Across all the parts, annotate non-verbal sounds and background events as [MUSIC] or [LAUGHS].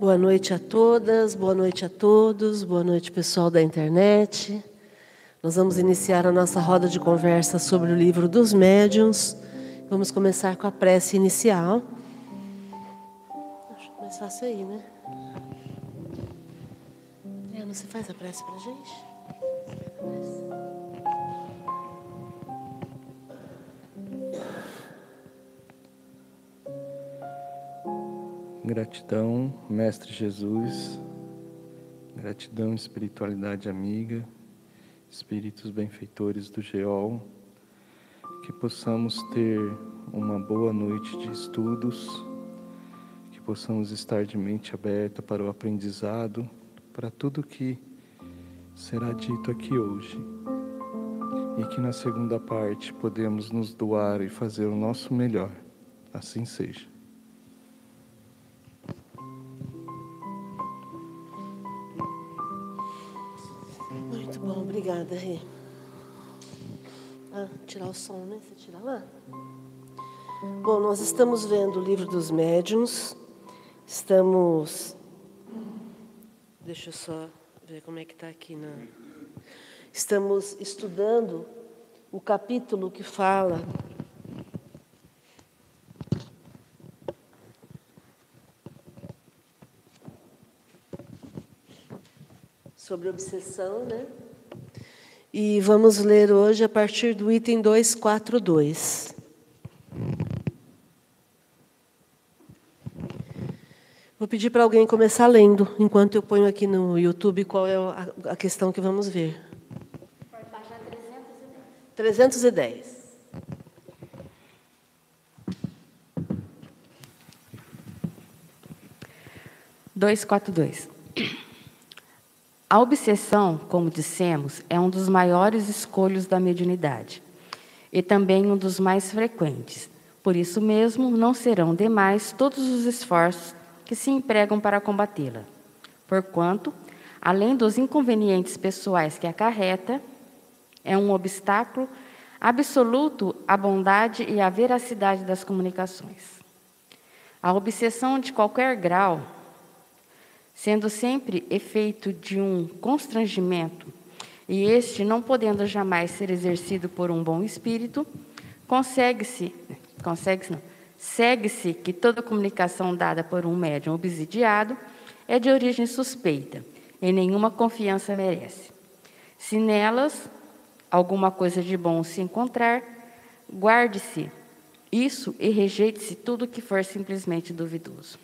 Boa noite a todas, boa noite a todos, boa noite pessoal da internet. Nós vamos iniciar a nossa roda de conversa sobre o livro dos médiuns. Vamos começar com a prece inicial. Acho mais fácil aí, né? É, você faz a prece para gente? Gratidão, Mestre Jesus. Gratidão, espiritualidade amiga, espíritos benfeitores do Geol. Que possamos ter uma boa noite de estudos, que possamos estar de mente aberta para o aprendizado, para tudo que será dito aqui hoje. E que na segunda parte podemos nos doar e fazer o nosso melhor. Assim seja. Tirar o som, né? Você tira lá? Bom, nós estamos vendo o livro dos médiuns. Estamos. Deixa eu só ver como é que está aqui na. Estamos estudando o capítulo que fala sobre obsessão, né? E vamos ler hoje a partir do item 242. Vou pedir para alguém começar lendo, enquanto eu ponho aqui no YouTube qual é a questão que vamos ver. Baixar 310. 310. Dois, quatro, dois. A obsessão, como dissemos, é um dos maiores escolhos da mediunidade e também um dos mais frequentes. Por isso mesmo, não serão demais todos os esforços que se empregam para combatê-la. Porquanto, além dos inconvenientes pessoais que acarreta, é um obstáculo absoluto à bondade e à veracidade das comunicações. A obsessão de qualquer grau sendo sempre efeito de um constrangimento, e este não podendo jamais ser exercido por um bom espírito, consegue-se, consegue-se não, segue-se que toda comunicação dada por um médium obsidiado é de origem suspeita, e nenhuma confiança merece. Se nelas alguma coisa de bom se encontrar, guarde-se isso e rejeite-se tudo que for simplesmente duvidoso.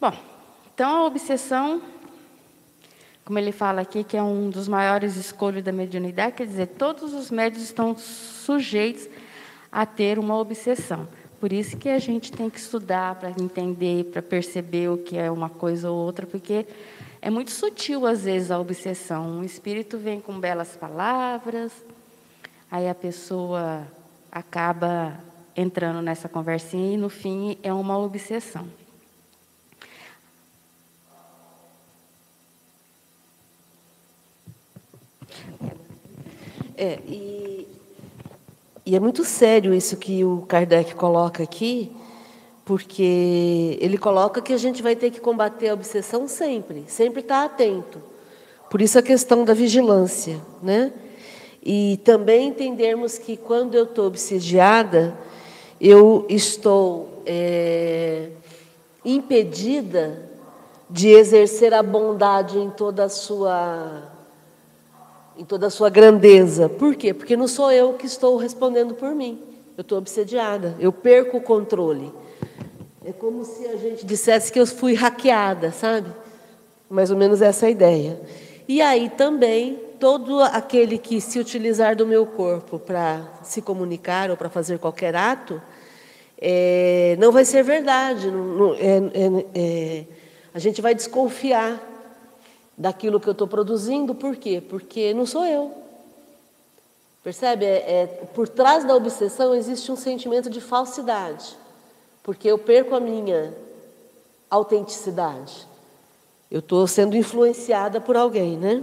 Bom, então a obsessão, como ele fala aqui, que é um dos maiores escolhos da mediunidade, quer dizer, todos os médios estão sujeitos a ter uma obsessão. Por isso que a gente tem que estudar para entender, para perceber o que é uma coisa ou outra, porque é muito sutil às vezes a obsessão. Um espírito vem com belas palavras, aí a pessoa acaba entrando nessa conversinha e no fim é uma obsessão. É, e, e é muito sério isso que o Kardec coloca aqui, porque ele coloca que a gente vai ter que combater a obsessão sempre, sempre estar atento. Por isso a questão da vigilância, né? E também entendermos que quando eu estou obsediada, eu estou é, impedida de exercer a bondade em toda a sua em toda a sua grandeza. Por quê? Porque não sou eu que estou respondendo por mim. Eu estou obsediada, eu perco o controle. É como se a gente dissesse que eu fui hackeada, sabe? Mais ou menos essa é a ideia. E aí também, todo aquele que se utilizar do meu corpo para se comunicar ou para fazer qualquer ato, é, não vai ser verdade. Não, não, é, é, é a gente vai desconfiar daquilo que eu estou produzindo, por quê? Porque não sou eu. Percebe? É, é, por trás da obsessão existe um sentimento de falsidade, porque eu perco a minha autenticidade. Eu estou sendo influenciada por alguém, né?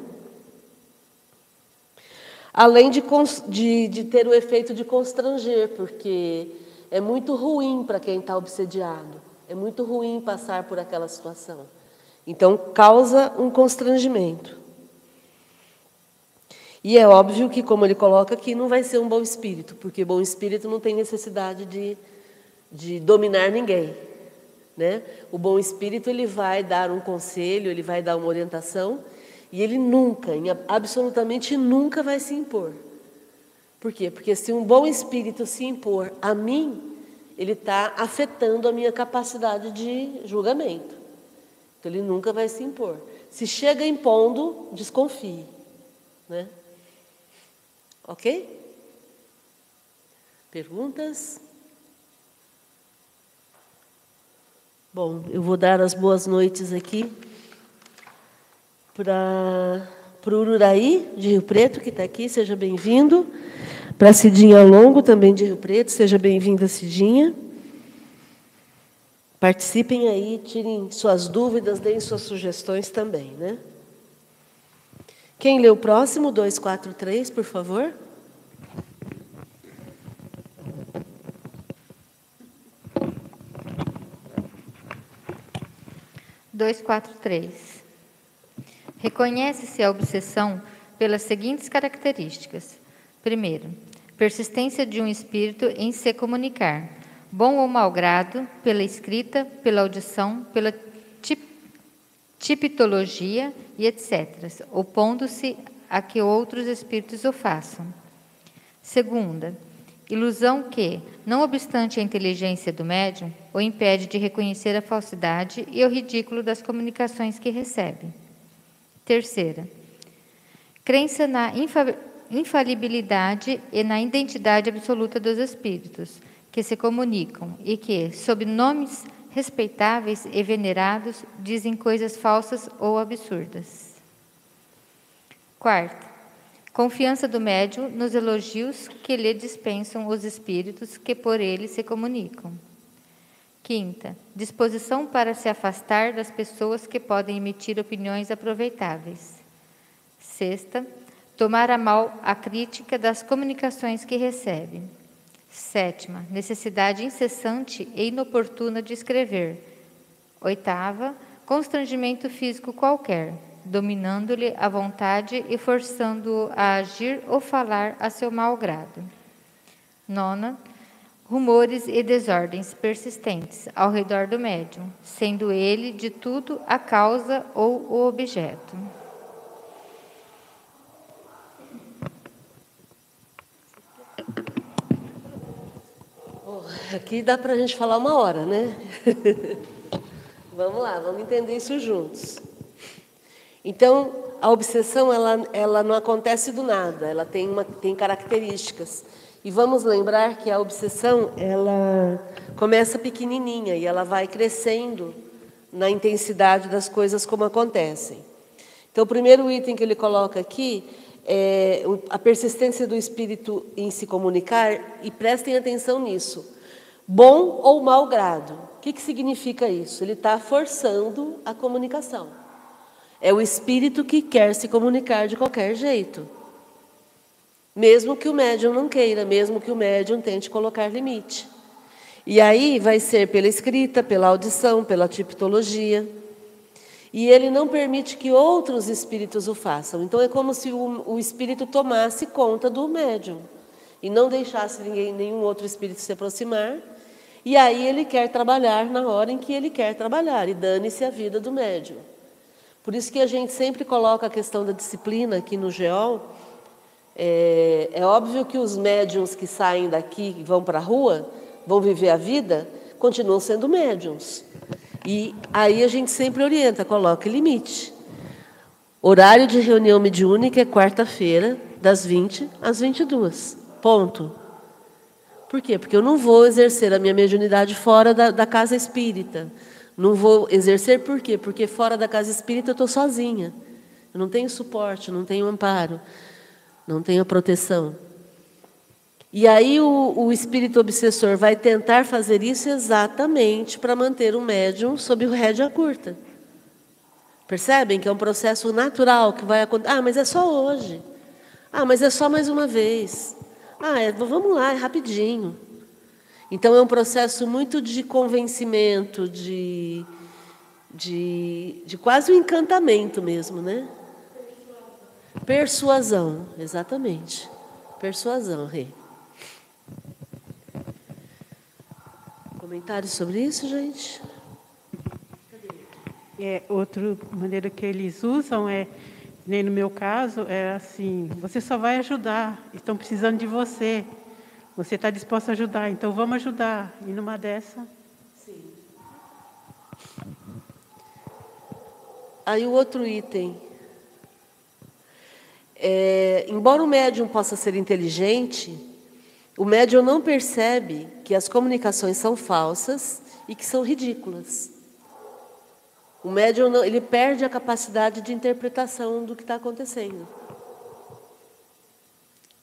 Além de, de, de, ter o efeito de constranger, porque é muito ruim para quem está obsediado. É muito ruim passar por aquela situação. Então, causa um constrangimento. E é óbvio que, como ele coloca aqui, não vai ser um bom espírito, porque bom espírito não tem necessidade de, de dominar ninguém. Né? O bom espírito ele vai dar um conselho, ele vai dar uma orientação, e ele nunca, absolutamente nunca vai se impor. Por quê? Porque se um bom espírito se impor a mim, ele está afetando a minha capacidade de julgamento. Ele nunca vai se impor. Se chega impondo, desconfie. Né? Ok? Perguntas? Bom, eu vou dar as boas noites aqui para o Ururaí, de Rio Preto, que está aqui, seja bem-vindo. Para a Cidinha Longo, também de Rio Preto, seja bem-vinda, Cidinha. Participem aí, tirem suas dúvidas, deem suas sugestões também, né? Quem lê o próximo, 243, por favor? Dois, quatro, três. Reconhece-se a obsessão pelas seguintes características. Primeiro, persistência de um espírito em se comunicar, bom ou mau grado, pela escrita, pela audição, pela tipitologia e etc., opondo-se a que outros espíritos o façam. Segunda, ilusão que, não obstante a inteligência do médium, o impede de reconhecer a falsidade e o ridículo das comunicações que recebe. Terceira, crença na infalibilidade e na identidade absoluta dos espíritos que se comunicam e que, sob nomes respeitáveis e venerados, dizem coisas falsas ou absurdas. Quarta, confiança do médium nos elogios que lhe dispensam os espíritos que por ele se comunicam. Quinta, disposição para se afastar das pessoas que podem emitir opiniões aproveitáveis. Sexta, tomar a mal a crítica das comunicações que recebe. Sétima, necessidade incessante e inoportuna de escrever. Oitava, constrangimento físico qualquer, dominando-lhe a vontade e forçando-o a agir ou falar a seu mau grado. Nona, rumores e desordens persistentes ao redor do médium, sendo ele de tudo a causa ou o objeto. Aqui dá para a gente falar uma hora, né? [LAUGHS] vamos lá, vamos entender isso juntos. Então, a obsessão ela, ela não acontece do nada, ela tem, uma, tem características. E vamos lembrar que a obsessão ela começa pequenininha e ela vai crescendo na intensidade das coisas como acontecem. Então, o primeiro item que ele coloca aqui é a persistência do espírito em se comunicar, e prestem atenção nisso bom ou mau grado. O que, que significa isso? Ele está forçando a comunicação. É o espírito que quer se comunicar de qualquer jeito. Mesmo que o médium não queira, mesmo que o médium tente colocar limite. E aí vai ser pela escrita, pela audição, pela tipologia. E ele não permite que outros espíritos o façam. Então é como se o, o espírito tomasse conta do médium e não deixasse ninguém, nenhum outro espírito se aproximar e aí ele quer trabalhar na hora em que ele quer trabalhar, e dane-se a vida do médium. Por isso que a gente sempre coloca a questão da disciplina aqui no GEOL. É, é óbvio que os médiums que saem daqui e vão para a rua, vão viver a vida, continuam sendo médiums. E aí a gente sempre orienta, coloca limite. Horário de reunião mediúnica é quarta-feira, das 20 às 22. Ponto. Por quê? Porque eu não vou exercer a minha mediunidade fora da, da casa espírita. Não vou exercer por quê? Porque fora da casa espírita eu estou sozinha. Eu não tenho suporte, não tenho amparo, não tenho proteção. E aí o, o espírito obsessor vai tentar fazer isso exatamente para manter o médium sob o rédea curta. Percebem que é um processo natural que vai acontecer. Ah, mas é só hoje. Ah, mas é só mais uma vez. Ah, é, vamos lá, é rapidinho. Então é um processo muito de convencimento, de, de, de quase um encantamento mesmo, né? Persuasão, exatamente. Persuasão, rei. Comentários sobre isso, gente? É, outra maneira que eles usam é, nem no meu caso, é assim: você só vai ajudar, estão precisando de você. Você está disposto a ajudar, então vamos ajudar. E numa dessa. Sim. Aí o outro item. É, embora o médium possa ser inteligente, o médium não percebe que as comunicações são falsas e que são ridículas. O médium não, ele perde a capacidade de interpretação do que está acontecendo.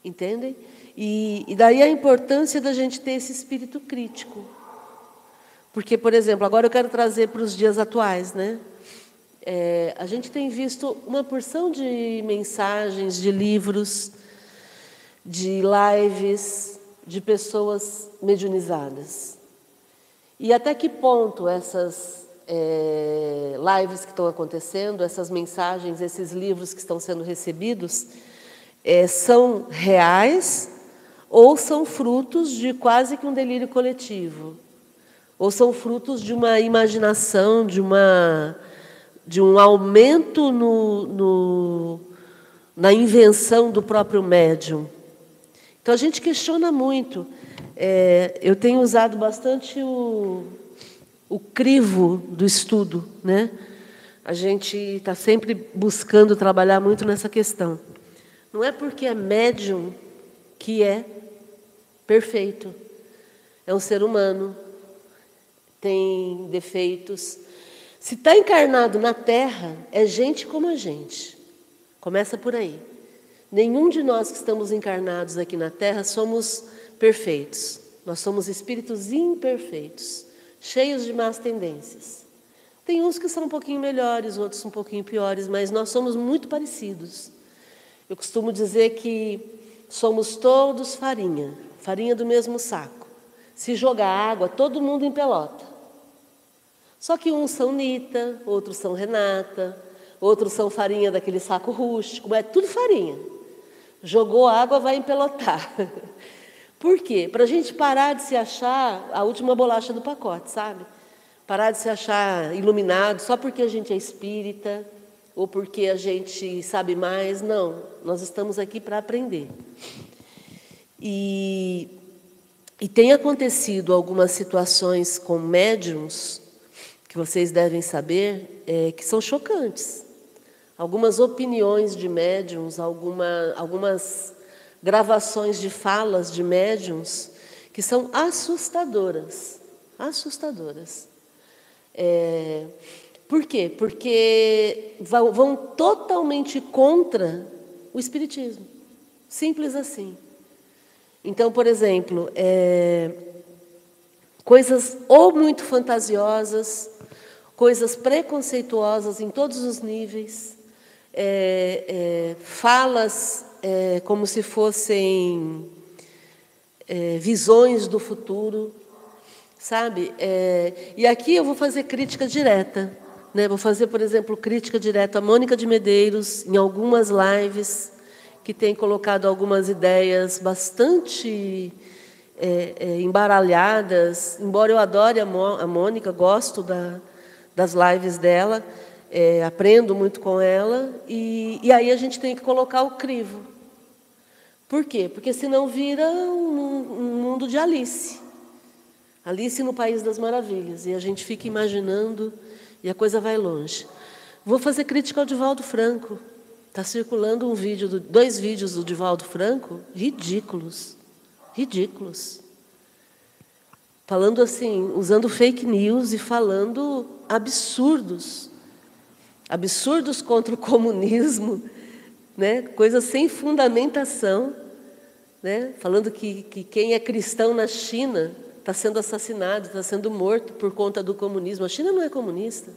Entendem? E, e daí a importância da gente ter esse espírito crítico. Porque, por exemplo, agora eu quero trazer para os dias atuais, né? É, a gente tem visto uma porção de mensagens, de livros, de lives, de pessoas mediunizadas. E até que ponto essas é, lives que estão acontecendo, essas mensagens, esses livros que estão sendo recebidos, é, são reais ou são frutos de quase que um delírio coletivo, ou são frutos de uma imaginação, de, uma, de um aumento no, no, na invenção do próprio médium. Então a gente questiona muito. É, eu tenho usado bastante o, o crivo do estudo, né? A gente está sempre buscando trabalhar muito nessa questão. Não é porque é médium que é perfeito. É um ser humano, tem defeitos. Se está encarnado na Terra, é gente como a gente. Começa por aí. Nenhum de nós que estamos encarnados aqui na Terra somos perfeitos. Nós somos espíritos imperfeitos, cheios de más tendências. Tem uns que são um pouquinho melhores, outros um pouquinho piores, mas nós somos muito parecidos. Eu costumo dizer que somos todos farinha farinha do mesmo saco. Se jogar água, todo mundo em pelota. Só que uns são Nita, outros são Renata, outros são farinha daquele saco rústico, mas é tudo farinha. Jogou água, vai empelotar. [LAUGHS] Por quê? Para a gente parar de se achar a última bolacha do pacote, sabe? Parar de se achar iluminado só porque a gente é espírita ou porque a gente sabe mais. Não, nós estamos aqui para aprender. E, e tem acontecido algumas situações com médiums, que vocês devem saber, é, que são chocantes. Algumas opiniões de médiums, alguma, algumas gravações de falas de médiums que são assustadoras. Assustadoras. É, por quê? Porque vão, totalmente contra o Espiritismo. Simples assim. Então, por exemplo, é, coisas ou muito fantasiosas, coisas preconceituosas em todos os níveis, é, é, falas é, como se fossem é, visões do futuro, sabe? É, e aqui eu vou fazer crítica direta. Né? Vou fazer, por exemplo, crítica direta a Mônica de Medeiros em algumas lives que tem colocado algumas ideias bastante é, é, embaralhadas. Embora eu adore a, a Mônica, gosto da, das lives dela, é, aprendo muito com ela, e, e aí a gente tem que colocar o crivo. Por quê? Porque senão vira um, um mundo de Alice. Alice no País das Maravilhas. E a gente fica imaginando e a coisa vai longe. Vou fazer crítica ao Divaldo Franco. Está circulando um vídeo, do, dois vídeos do Divaldo Franco, ridículos, ridículos. Falando assim, usando fake news e falando absurdos. Absurdos contra o comunismo, né? coisas sem fundamentação. Né? Falando que, que quem é cristão na China está sendo assassinado, está sendo morto por conta do comunismo. A China não é comunista.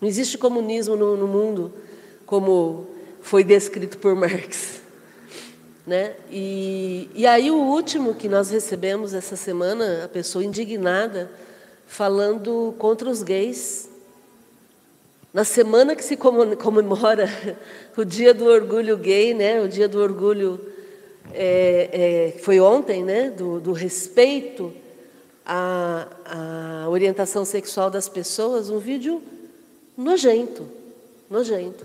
Não existe comunismo no, no mundo como foi descrito por Marx. Né? E, e aí o último que nós recebemos essa semana, a pessoa indignada, falando contra os gays. Na semana que se comemora [LAUGHS] o Dia do Orgulho Gay, né? o Dia do Orgulho é, é, foi ontem, né? do, do respeito à, à orientação sexual das pessoas, um vídeo nojento, nojento.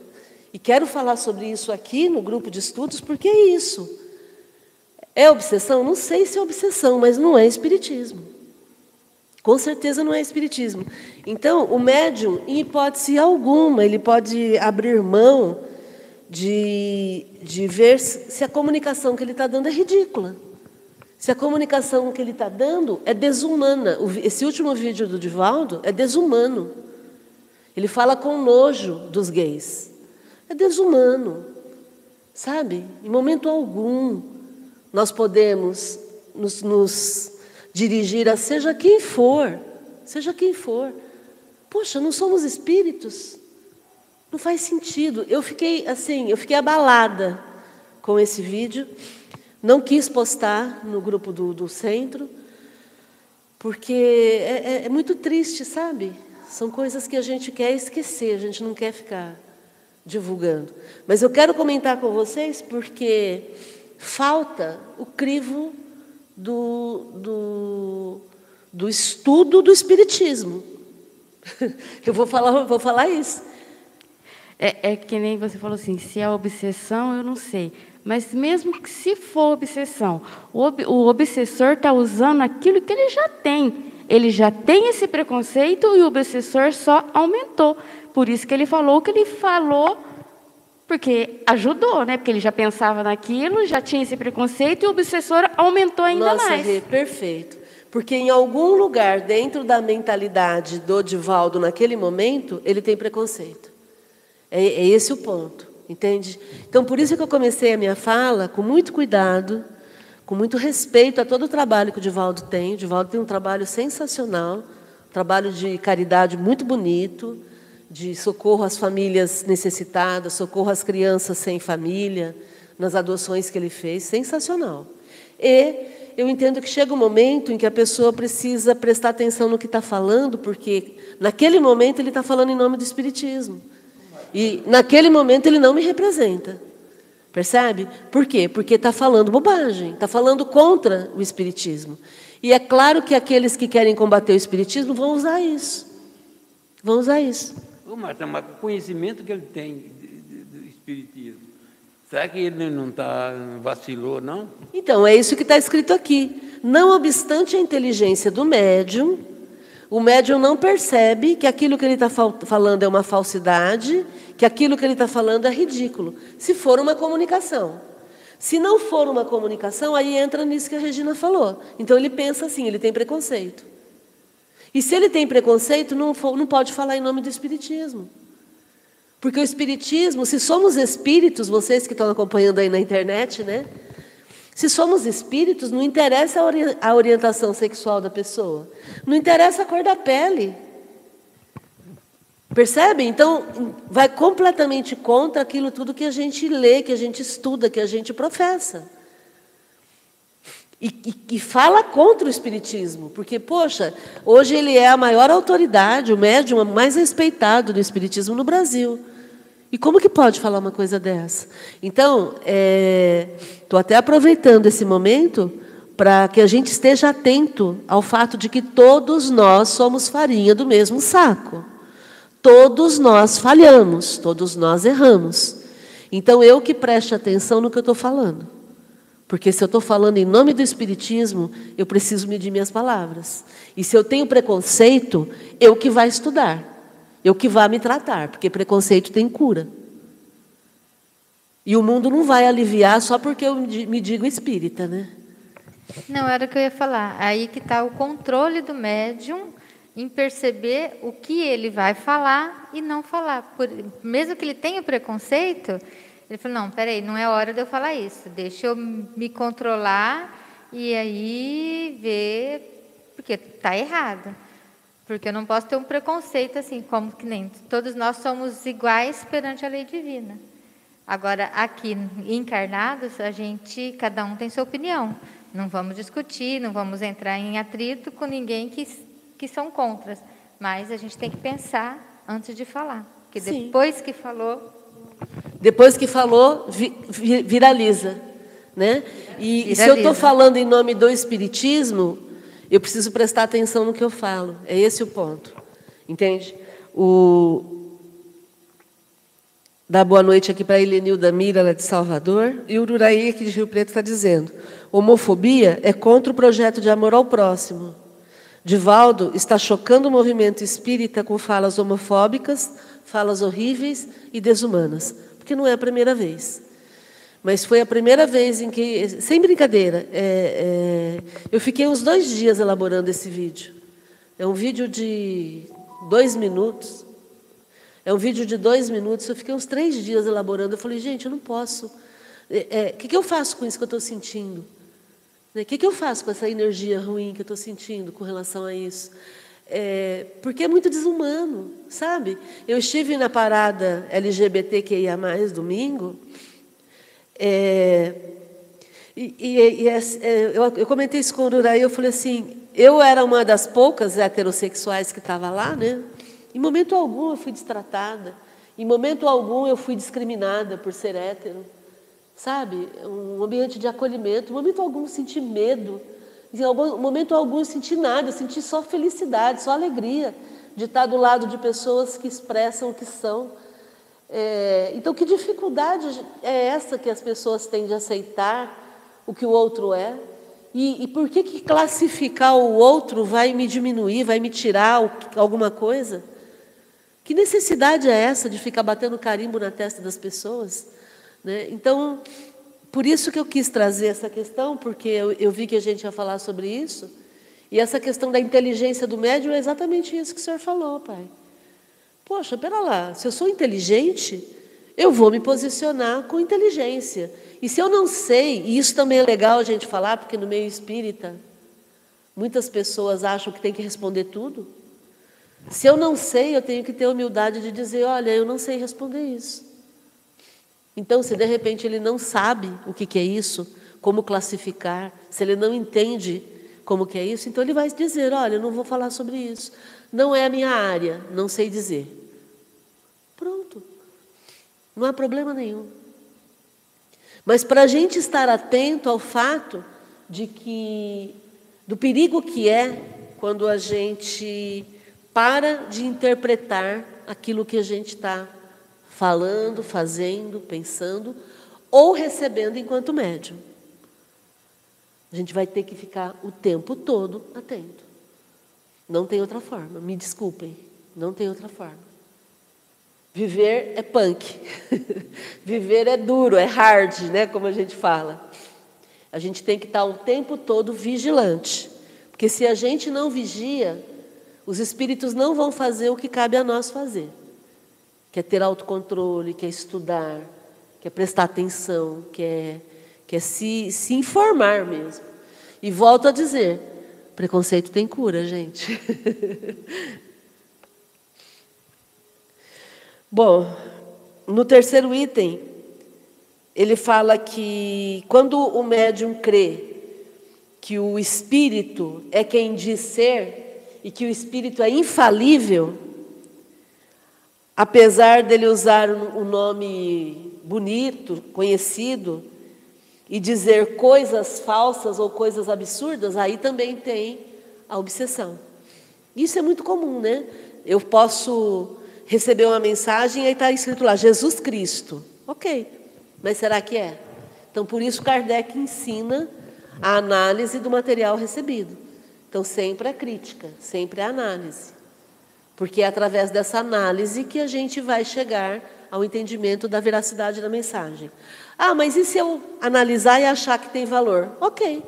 E quero falar sobre isso aqui no grupo de estudos, porque é isso. É obsessão? Não sei se é obsessão, mas não é espiritismo. Com certeza não é espiritismo. Então, o médium, em hipótese alguma, ele pode abrir mão de, de ver se a comunicação que ele está dando é ridícula. Se a comunicação que ele está dando é desumana. Esse último vídeo do Divaldo é desumano. Ele fala com nojo dos gays. É desumano, sabe? Em momento algum nós podemos nos, nos dirigir a seja quem for, seja quem for. Poxa, não somos espíritos? Não faz sentido. Eu fiquei assim, eu fiquei abalada com esse vídeo. Não quis postar no grupo do, do centro, porque é, é, é muito triste, sabe? São coisas que a gente quer esquecer, a gente não quer ficar divulgando. Mas eu quero comentar com vocês porque falta o crivo do, do, do estudo do Espiritismo. [LAUGHS] Eu vou falar, vou falar isso. É, é, que nem você falou assim, se é obsessão, eu não sei. Mas mesmo que se for obsessão, o, ob, o obsessor está usando aquilo que ele já tem. Ele já tem esse preconceito e o obsessor só aumentou. Por isso que ele falou o que ele falou, porque ajudou, né? Porque ele já pensava naquilo, já tinha esse preconceito e o obsessor aumentou ainda Nossa, mais. Rê, perfeito. Porque em algum lugar dentro da mentalidade do Divaldo naquele momento, ele tem preconceito. É, é esse o ponto, entende? Então, por isso que eu comecei a minha fala com muito cuidado, com muito respeito a todo o trabalho que o Divaldo tem. O Divaldo tem um trabalho sensacional, um trabalho de caridade muito bonito, de socorro às famílias necessitadas, socorro às crianças sem família, nas adoções que ele fez, sensacional. E eu entendo que chega um momento em que a pessoa precisa prestar atenção no que está falando, porque naquele momento ele está falando em nome do Espiritismo. E naquele momento ele não me representa. Percebe? Por quê? Porque está falando bobagem, está falando contra o Espiritismo. E é claro que aqueles que querem combater o Espiritismo vão usar isso. Vão usar isso. Mas o conhecimento que ele tem do Espiritismo, será que ele não tá, vacilou, não? Então, é isso que está escrito aqui. Não obstante a inteligência do médium, o médium não percebe que aquilo que ele está falando é uma falsidade, que aquilo que ele está falando é ridículo, se for uma comunicação. Se não for uma comunicação, aí entra nisso que a Regina falou. Então ele pensa assim, ele tem preconceito. E se ele tem preconceito, não, não pode falar em nome do Espiritismo. Porque o Espiritismo, se somos espíritos, vocês que estão acompanhando aí na internet, né? Se somos espíritos, não interessa a orientação sexual da pessoa, não interessa a cor da pele. Percebe? Então, vai completamente contra aquilo tudo que a gente lê, que a gente estuda, que a gente professa. E, e, e, fala contra o Espiritismo, porque, poxa, hoje ele é a maior autoridade, o médium mais respeitado do Espiritismo no Brasil. E como que pode falar uma coisa dessa? Então, estou é, até aproveitando esse momento para que a gente esteja atento ao fato de que todos nós somos farinha do mesmo saco. Todos nós falhamos, todos nós erramos. Então, eu que preste atenção no que eu estou falando. Porque se eu estou falando em nome do Espiritismo, eu preciso medir minhas palavras. E se eu tenho preconceito, eu que vai estudar. Eu que vá me tratar, porque preconceito tem cura. E o mundo não vai aliviar só porque eu me digo espírita, né? Não, era o que eu ia falar. Aí que está o controle do médium em perceber o que ele vai falar e não falar. Por, mesmo que ele tenha preconceito, ele falou: não, peraí, não é hora de eu falar isso. Deixa eu me controlar e aí ver, porque está errado. Porque eu não posso ter um preconceito assim, como que nem todos nós somos iguais perante a lei divina. Agora, aqui encarnados, a gente, cada um tem sua opinião. Não vamos discutir, não vamos entrar em atrito com ninguém que, que são contras. Mas a gente tem que pensar antes de falar. Porque Sim. depois que falou, Depois que falou, vi- vi- viraliza. Né? E, e se eu estou Viraliza. falando em nome do Espiritismo, eu preciso prestar atenção no que eu falo. É esse o ponto. Entende? O... Dá boa noite aqui para a Helenilda Mira, lá de Salvador. E o Uraí, aqui de Rio Preto, está dizendo: homofobia é contra o projeto de amor ao próximo. Divaldo está chocando o movimento espírita com falas homofóbicas, falas horríveis e desumanas, porque não é a primeira vez. Mas foi a primeira vez em que, sem brincadeira, é, é, eu fiquei uns dois dias elaborando esse vídeo. É um vídeo de dois minutos. É um vídeo de dois minutos. Eu fiquei uns três dias elaborando. Eu falei, gente, eu não posso. O é, que, que eu faço com isso que eu estou sentindo? O que, que eu faço com essa energia ruim que eu estou sentindo com relação a isso? É, porque é muito desumano, sabe? Eu estive na parada LGBTQIA, domingo, é, e, e- e é- é, eu, eu comentei isso com o Uraí, eu falei assim, eu era uma das poucas heterossexuais que estava lá, né? Em momento algum eu fui destratada, em momento algum eu fui discriminada por ser hétero sabe? Um ambiente de acolhimento. Em momento algum senti medo. Em algum momento algum eu senti nada. Eu senti só felicidade, só alegria de estar do lado de pessoas que expressam o que são. É, então, que dificuldade é essa que as pessoas têm de aceitar o que o outro é? E, e por que, que classificar o outro vai me diminuir, vai me tirar alguma coisa? Que necessidade é essa de ficar batendo carimbo na testa das pessoas? né? Então, por isso que eu quis trazer essa questão, porque eu, eu vi que a gente ia falar sobre isso. E essa questão da inteligência do médium é exatamente isso que o senhor falou, pai. Poxa, pera lá, se eu sou inteligente, eu vou me posicionar com inteligência. E se eu não sei, e isso também é legal a gente falar, porque no meio espírita, muitas pessoas acham que tem que responder tudo. Se eu não sei, eu tenho que ter humildade de dizer: olha, eu não sei responder isso. Então, se de repente ele não sabe o que, é isso, como classificar, se ele não entende como que é isso, então ele vai dizer: olha, eu não vou falar sobre isso. Não é a minha área, não sei dizer. Pronto. Não há problema nenhum. Mas para a gente estar atento ao fato de que do perigo que é quando a gente para de interpretar aquilo que a gente está falando, fazendo, pensando ou recebendo enquanto médium. A gente vai ter que ficar o tempo todo atento. Não tem outra forma, me desculpem, não tem outra forma. Viver é punk. [LAUGHS] Viver é duro, é hard, né, como a gente fala. A gente tem que estar o tempo todo vigilante. Porque se a gente não vigia, os espíritos não vão fazer o que cabe a nós fazer. Que é ter autocontrole, que é estudar, que é prestar atenção, que é, que é se, se informar mesmo. E volto a dizer, preconceito tem cura, gente. [LAUGHS] Bom, no terceiro item, ele fala que quando o médium crê que o espírito é quem diz ser e que o espírito é infalível, apesar dele usar um nome bonito, conhecido, e dizer coisas falsas ou coisas absurdas, aí também tem a obsessão. Isso é muito comum, né? Eu posso receber uma mensagem e está escrito lá, Jesus Cristo. Ok, mas será que é? Então, por isso Kardec ensina a análise do material recebido. Então, sempre a crítica, sempre a análise. Porque é através dessa análise que a gente vai chegar ao entendimento da veracidade da mensagem. Ah, mas e se eu analisar e achar que tem valor? Ok,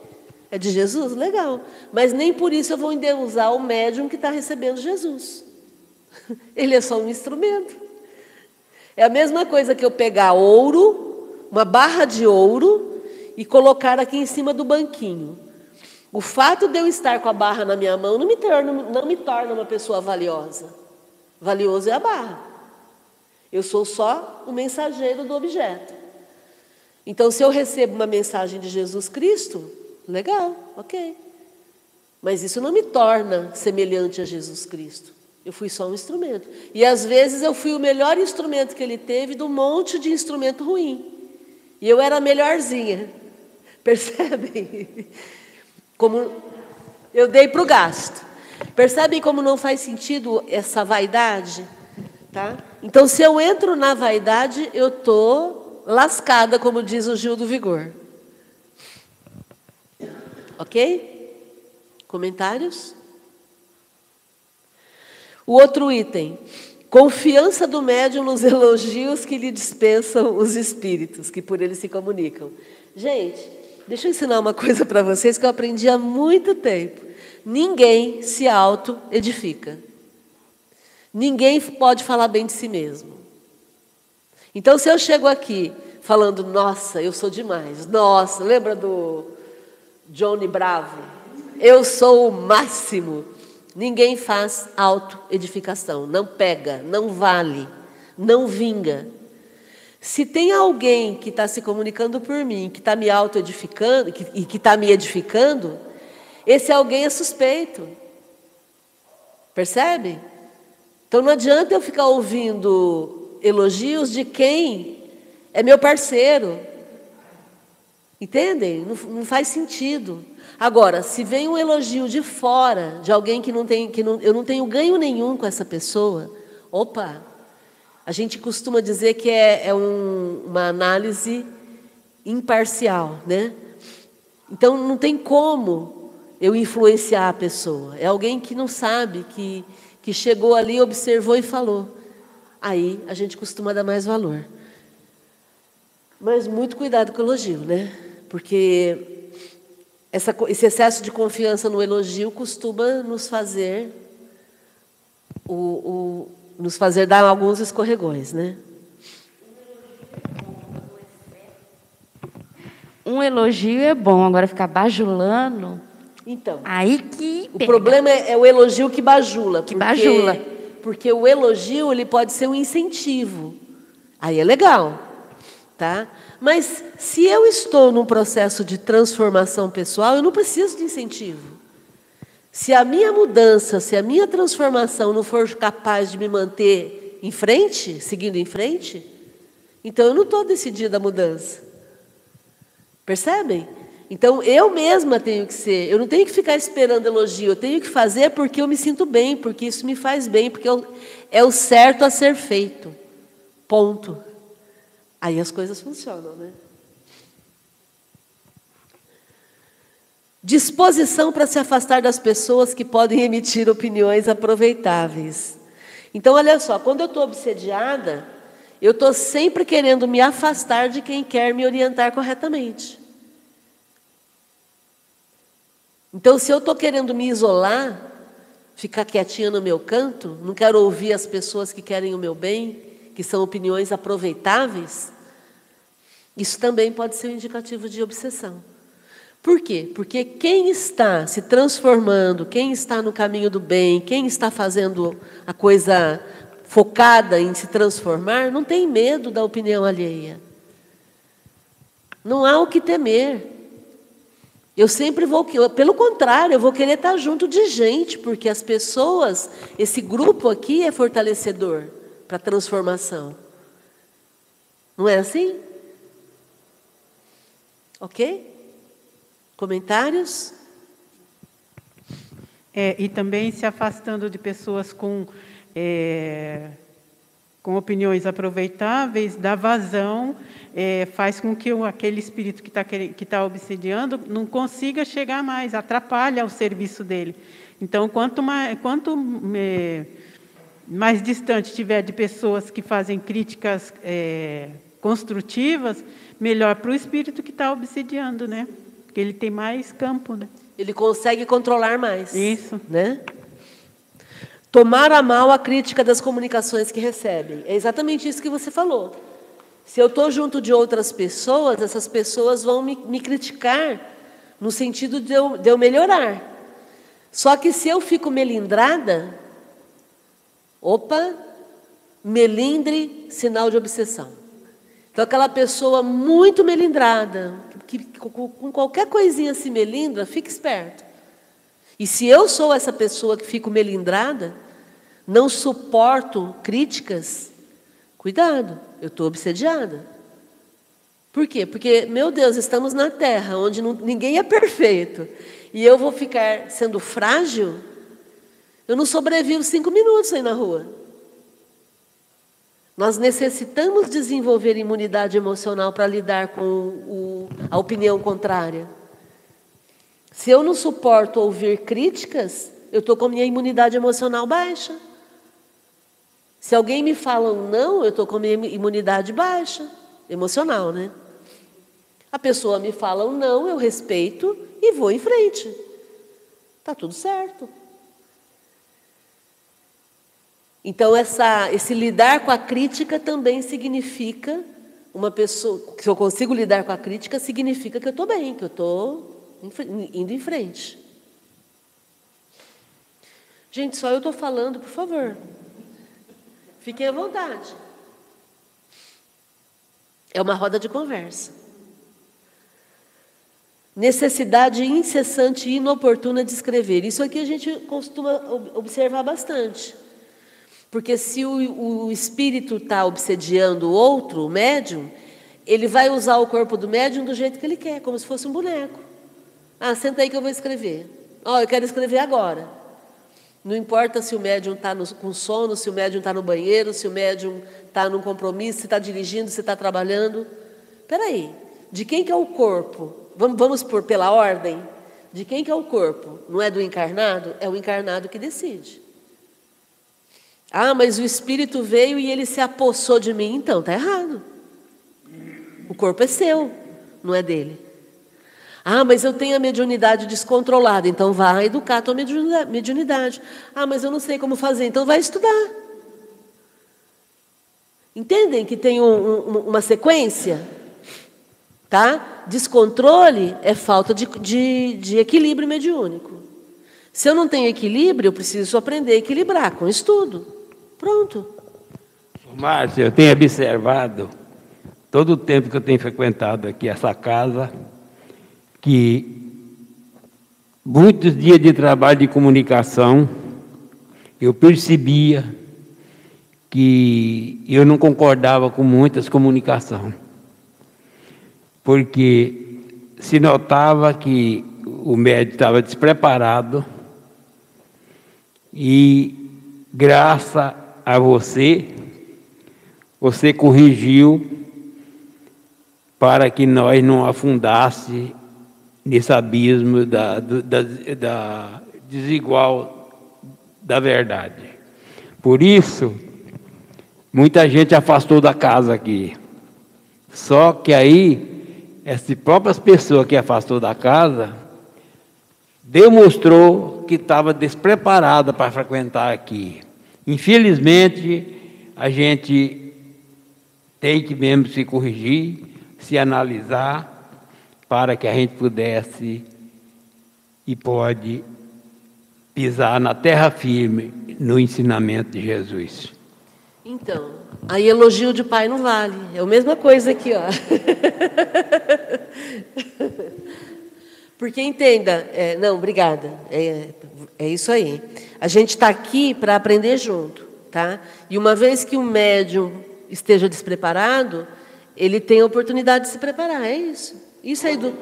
é de Jesus? Legal. Mas nem por isso eu vou endeusar o médium que está recebendo Jesus. [LAUGHS] Ele é só um instrumento. É a mesma coisa que eu pegar ouro, uma barra de ouro, e colocar aqui em cima do banquinho. O fato de eu estar com a barra na minha mão não me torna, não me torna uma pessoa valiosa. Valioso é a barra. Eu sou só o mensageiro do objeto. Então, se eu recebo uma mensagem de Jesus Cristo, legal, ok. Mas isso não me torna semelhante a Jesus Cristo. Eu fui só um instrumento. E às vezes eu fui o melhor instrumento que ele teve um monte de instrumento ruim. E eu era a melhorzinha. [LAUGHS] Percebem? Como eu dei para o gasto. Percebem como não faz sentido essa vaidade? Tá? Então, se eu entro na vaidade, eu estou lascada, como diz o Gil do Vigor. Ok? Comentários? O outro item. Confiança do médium nos [LAUGHS] elogios que lhe dispensam os espíritos, que por ele se comunicam. Gente, deixa eu ensinar uma [LAUGHS] coisa para vocês que eu aprendi há muito tempo. Ninguém se auto-edifica. Ninguém pode falar bem de si mesmo. Então, se eu chego aqui falando, nossa, eu sou demais, nossa, lembra do Johnny Bravo? Eu sou o máximo. Ninguém faz auto-edificação, não pega, não vale, não vinga. Se tem alguém que está se comunicando por mim, que está me auto-edificando e que está me edificando, esse alguém é suspeito. Percebe? Então não adianta eu ficar ouvindo elogios de quem é meu parceiro. Entendem? Não, não, faz sentido. Agora, se vem um elogio de fora, de alguém que não tem, que não, eu não tenho ganho nenhum com essa pessoa, opa, a gente costuma dizer que é, é um, uma análise imparcial, né? Então não tem como eu influenciar a pessoa. É alguém que não sabe, que, que chegou ali, observou e falou. Aí a gente costuma dar mais valor. Mas muito cuidado com o elogio, né? Porque essa, esse excesso de confiança no elogio costuma nos fazer o, o, nos fazer dar alguns escorregões, né? Um elogio é bom, agora ficar bajulando. Então. Aí que. O problema é, é, o elogio que bajula. Que porque, bajula. Porque o elogio ele pode ser um incentivo. Aí é legal, tá? Mas se eu estou num processo de transformação pessoal, eu não preciso de incentivo. Se a minha mudança, se a minha transformação não for capaz de me manter em frente, seguindo em frente, então eu não estou decidida a mudança. Percebem? Então eu mesma tenho que ser, eu não tenho que ficar esperando elogio, eu tenho que fazer porque eu me sinto bem, porque isso me faz bem, porque eu, é o certo a ser feito. Ponto. Aí as coisas funcionam, né? Disposição para se afastar das pessoas que podem emitir opiniões aproveitáveis. Então, olha só, quando eu estou obsediada, eu estou sempre querendo me afastar de quem quer me orientar corretamente. Então, se eu estou querendo me isolar, ficar quietinha no meu canto, não quero ouvir as pessoas que querem o meu bem, que são opiniões aproveitáveis, isso também pode ser um indicativo de obsessão. Por quê? Porque quem está se transformando, quem está no caminho do bem, quem está fazendo a coisa focada em se transformar, não tem medo da opinião alheia. Não há o que temer. Eu sempre vou, pelo contrário, eu vou querer estar junto de gente, porque as pessoas, esse grupo aqui é fortalecedor para a transformação. Não é assim? Ok? Comentários? É, e também se afastando de pessoas com, é, com opiniões aproveitáveis, da vazão, é, faz com que o, aquele espírito que está que tá obsediando não consiga chegar mais, atrapalha o serviço dele. Então, quanto mais, quanto, é, mais distante tiver de pessoas que fazem críticas é, construtivas, melhor para o espírito que está obsidiando, né? Porque ele tem mais campo, né? Ele consegue controlar mais. Isso. Né? Tomar a mal a crítica das comunicações que recebem. É exatamente isso que você falou. Se eu estou junto de outras pessoas, essas pessoas vão me, me criticar no sentido de eu, de eu melhorar. Só que se eu fico melindrada, Opa, Melindre, sinal de obsessão. Então, aquela pessoa muito melindrada, que, com qualquer coisinha se melindra, fica esperto. E se eu sou essa pessoa que fico melindrada, não suporto críticas, cuidado, eu estou obsediada. Por quê? Porque, meu Deus, estamos na terra onde não, ninguém é perfeito. E eu vou ficar sendo frágil, eu não sobrevivo cinco minutos aí na rua. Nós necessitamos desenvolver imunidade emocional para lidar com o, a opinião contrária. Se eu não suporto ouvir críticas, eu estou com minha imunidade emocional baixa. Se alguém me fala um não, eu estou com minha imunidade baixa, emocional, né? A pessoa me fala um não, eu respeito e vou em frente. Está tudo certo. Então, essa, esse lidar com a crítica também significa uma pessoa. Se eu consigo lidar com a crítica, significa que eu estou bem, que eu estou indo em frente. Gente, só eu estou falando, por favor. Fiquem à vontade. É uma roda de conversa. Necessidade incessante e inoportuna de escrever. Isso aqui a gente costuma observar bastante. Porque se o, o espírito está obsediando o outro, o médium, ele vai usar o corpo do médium do jeito que ele quer, como se fosse um boneco. Ah, senta aí que eu vou escrever. Ó, oh, eu quero escrever agora. Não importa se o médium está com sono, se o médium está no banheiro, se o médium está num compromisso, se está dirigindo, se está trabalhando. Espera aí, de quem que é o corpo? Vamos, vamos por pela ordem? De quem que é o corpo? Não é do encarnado? É o encarnado que decide. Ah, mas o espírito veio e ele se apossou de mim. Então, está errado. O corpo é seu, não é dele. Ah, mas eu tenho a mediunidade descontrolada, então vai educar a tua mediunidade. Ah, mas eu não sei como fazer, então vai estudar. Entendem que tem um, um, uma sequência? Tá? Descontrole é falta de, de, de equilíbrio mediúnico. Se eu não tenho equilíbrio, eu preciso aprender a equilibrar com estudo. Pronto. Márcio, eu tenho observado, todo o tempo que eu tenho frequentado aqui essa casa, que muitos dias de trabalho de comunicação, eu percebia que eu não concordava com muitas comunicações, porque se notava que o médico estava despreparado e graças a você, você corrigiu para que nós não afundasse nesse abismo da, da, da desigual da verdade. Por isso, muita gente afastou da casa aqui. Só que aí, essas próprias pessoas que afastou da casa, demonstrou que estava despreparada para frequentar aqui. Infelizmente, a gente tem que mesmo se corrigir, se analisar, para que a gente pudesse e pode pisar na terra firme no ensinamento de Jesus. Então, aí elogio de pai não vale. É a mesma coisa aqui, ó. [LAUGHS] Porque entenda, é, não, obrigada. É, é isso aí. A gente está aqui para aprender junto, tá? E uma vez que o médium esteja despreparado, ele tem a oportunidade de se preparar. É isso. Isso é edu...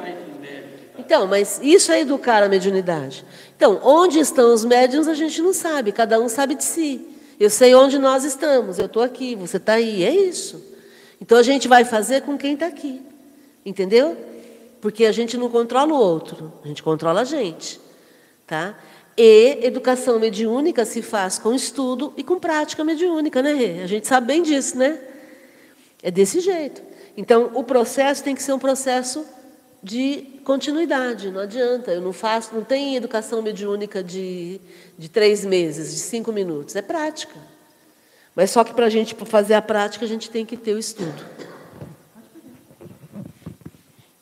Então, mas isso é educar a mediunidade. Então, onde estão os médiums a gente não sabe. Cada um sabe de si. Eu sei onde nós estamos. Eu estou aqui. Você está aí. É isso. Então a gente vai fazer com quem está aqui. Entendeu? Porque a gente não controla o outro, a gente controla a gente. Tá? E educação mediúnica se faz com estudo e com prática mediúnica, né, Rê? A gente sabe bem disso, né? É desse jeito. Então, o processo tem que ser um processo de continuidade, não adianta. Eu não faço, não tem educação mediúnica de, de três meses, de cinco minutos. É prática. Mas só que para a gente fazer a prática, a gente tem que ter o estudo.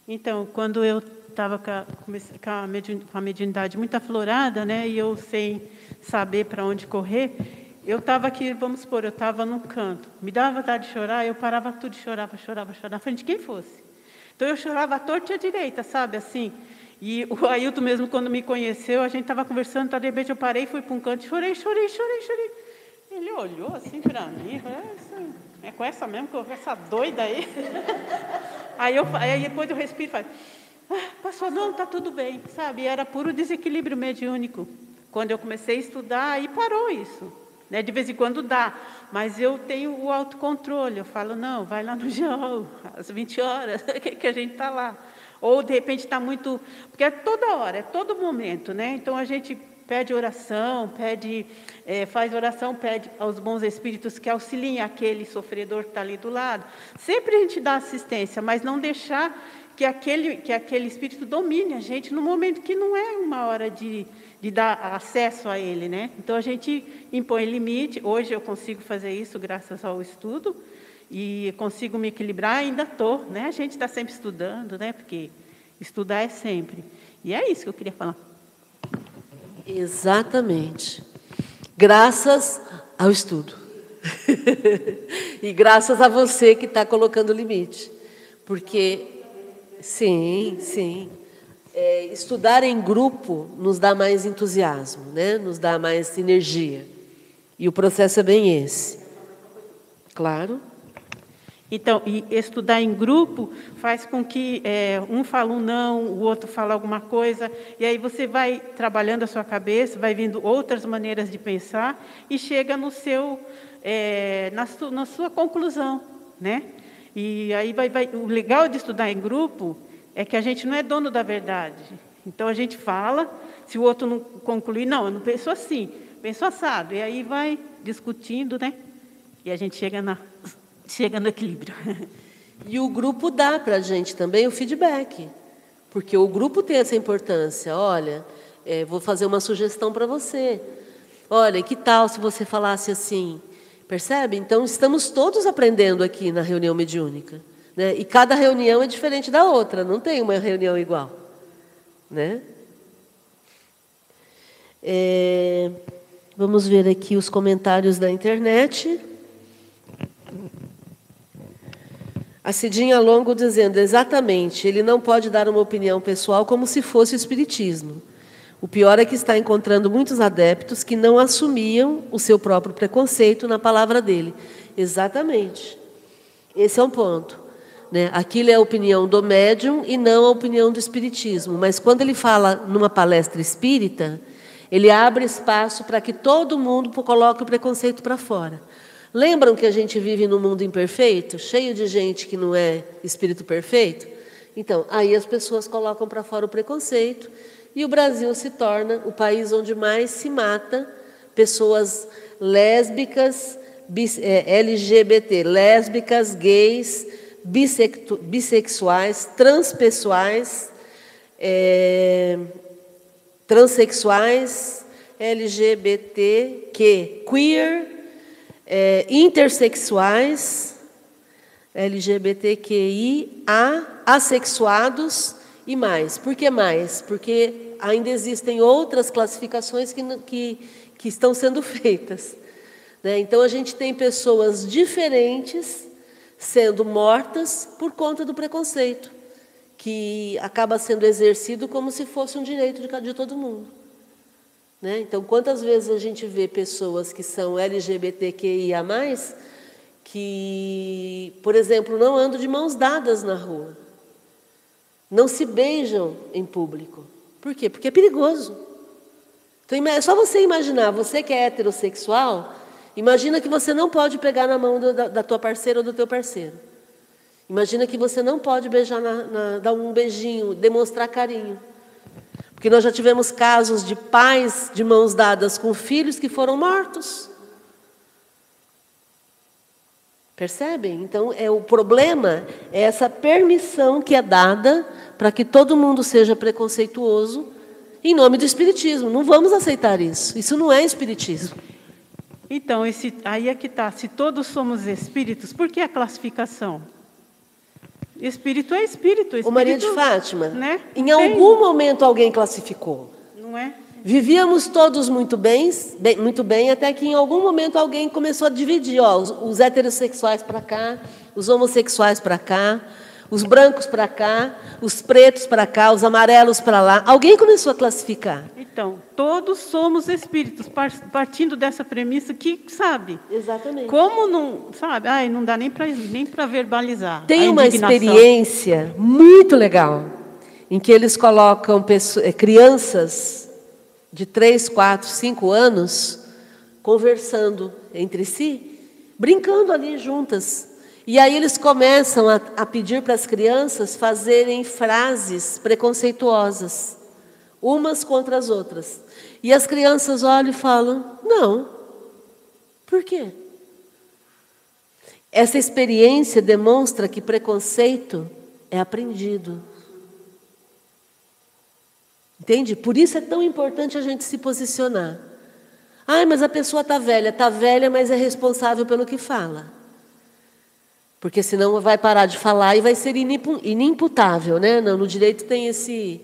Então, quando eu estava com, com, a mediunidade muito aflorada, né, e eu sem saber para onde correr, eu estava aqui, vamos supor, eu estava num canto, me dava vontade de chorar, eu parava tudo chorava, chorava, chorava, na frente de quem fosse. Então eu chorava à torta e à direita, sabe, assim. E o [LAUGHS] Ailton mesmo, quando me conheceu, a gente estava conversando, tá, de repente eu parei, fui para um canto, chorei, chorei, chorei, chorei. Ele olhou assim para mim, falou, é, é com essa mesmo, com essa doida aí. [LAUGHS] aí, eu, aí depois eu respiro e falo, ah, pastor, não, está tudo bem, sabe? Era puro desequilíbrio mediúnico. Quando eu comecei a estudar, aí parou isso. Né? De vez em quando dá, mas eu tenho o autocontrole. Eu falo, não, vai lá no João, às 20 horas, [LAUGHS] que a gente está lá. Ou, de repente, está muito... Porque é toda hora, é todo momento, né? Então, a gente pede oração, pede, é, faz oração, pede aos bons espíritos que auxiliem aquele sofredor que está ali do lado. Sempre a gente dá assistência, mas não deixar que aquele, que aquele espírito domine a gente no momento que não é uma hora de, de dar acesso a ele, né? Então a gente impõe limite. Hoje eu consigo fazer isso graças ao estudo e consigo me equilibrar. Ainda estou, né? A gente está sempre estudando, né? Porque estudar é sempre. E é isso que eu queria falar. Exatamente. Graças ao estudo. [LAUGHS] e graças a você que está colocando limite. Porque, sim, sim. É, estudar em grupo nos dá mais entusiasmo, né? nos dá mais energia. E o processo é bem esse. Claro. Então, estudar em grupo faz com que é, um fala um não, o outro fala alguma coisa, e aí você vai trabalhando a sua cabeça, vai vindo outras maneiras de pensar e chega no seu, é, na, su, na, sua conclusão, né? E aí vai, vai, o legal de estudar em grupo é que a gente não é dono da verdade. Então a gente fala, se o outro não concluir, não, eu não penso assim, penso assado, e aí vai discutindo, né? E a gente chega na chega no equilíbrio. [LAUGHS] E o grupo dá para a gente também o feedback, porque o grupo tem essa importância. Olha, é, vou fazer uma sugestão para você. Olha, que tal se você falasse assim? Percebe? Então, estamos todos aprendendo aqui na reunião mediúnica. Né? E cada reunião é diferente da outra, não tem uma reunião igual. Né? É, vamos ver aqui os comentários da internet. A Cidinha Longo dizendo, exatamente, ele não pode dar uma opinião pessoal como se fosse o Espiritismo. O pior é que está encontrando muitos adeptos que não assumiam o seu próprio preconceito na palavra dele. Exatamente. Esse é um ponto. Né? Aquilo é a opinião do médium e não a opinião do Espiritismo. Mas quando ele fala numa palestra espírita, ele abre espaço para que todo mundo coloque o preconceito para fora. Lembram que a gente vive num mundo imperfeito, cheio de gente que não é espírito perfeito? Então, aí as pessoas colocam para fora o preconceito e o Brasil se torna o país onde mais se mata pessoas lésbicas, é, LGBT, lésbicas, gays, bissexuais, transpessoais, é, transexuais, LGBTQ, queer, é, intersexuais, LGBTQI, A, assexuados e mais. Por que mais? Porque ainda existem outras classificações que, que, que estão sendo feitas. Né? Então, a gente tem pessoas diferentes sendo mortas por conta do preconceito, que acaba sendo exercido como se fosse um direito de, de todo mundo. Né? Então, quantas vezes a gente vê pessoas que são LGBTQIA, que, por exemplo, não andam de mãos dadas na rua, não se beijam em público. Por quê? Porque é perigoso. Então, é só você imaginar, você que é heterossexual, imagina que você não pode pegar na mão do, da, da tua parceira ou do teu parceiro. Imagina que você não pode beijar, na, na, dar um beijinho, demonstrar carinho. Porque nós já tivemos casos de pais de mãos dadas com filhos que foram mortos. Percebem? Então, é o problema é essa permissão que é dada para que todo mundo seja preconceituoso em nome do espiritismo. Não vamos aceitar isso. Isso não é espiritismo. Então, esse, aí é que está. Se todos somos espíritos, por que a classificação? Espírito é espírito. espírito Ô Maria de Fátima, né? em algum momento alguém classificou. Não é? Vivíamos todos muito bem, bem, muito bem, até que em algum momento alguém começou a dividir, ó, os, os heterossexuais para cá, os homossexuais para cá, os brancos para cá, os pretos para cá, os amarelos para lá. Alguém começou a classificar. Então, todos somos espíritos, partindo dessa premissa que, sabe? Exatamente. Como não, sabe? Ai, não dá nem para nem verbalizar. Tem uma experiência muito legal em que eles colocam pessoas, eh, crianças de três, quatro, cinco anos, conversando entre si, brincando ali juntas. E aí eles começam a, a pedir para as crianças fazerem frases preconceituosas, umas contra as outras. E as crianças olham e falam: não. Por quê? Essa experiência demonstra que preconceito é aprendido. Entende? Por isso é tão importante a gente se posicionar. Ai, mas a pessoa está velha. Está velha, mas é responsável pelo que fala. Porque senão vai parar de falar e vai ser inimputável. Né? No, no direito tem esse.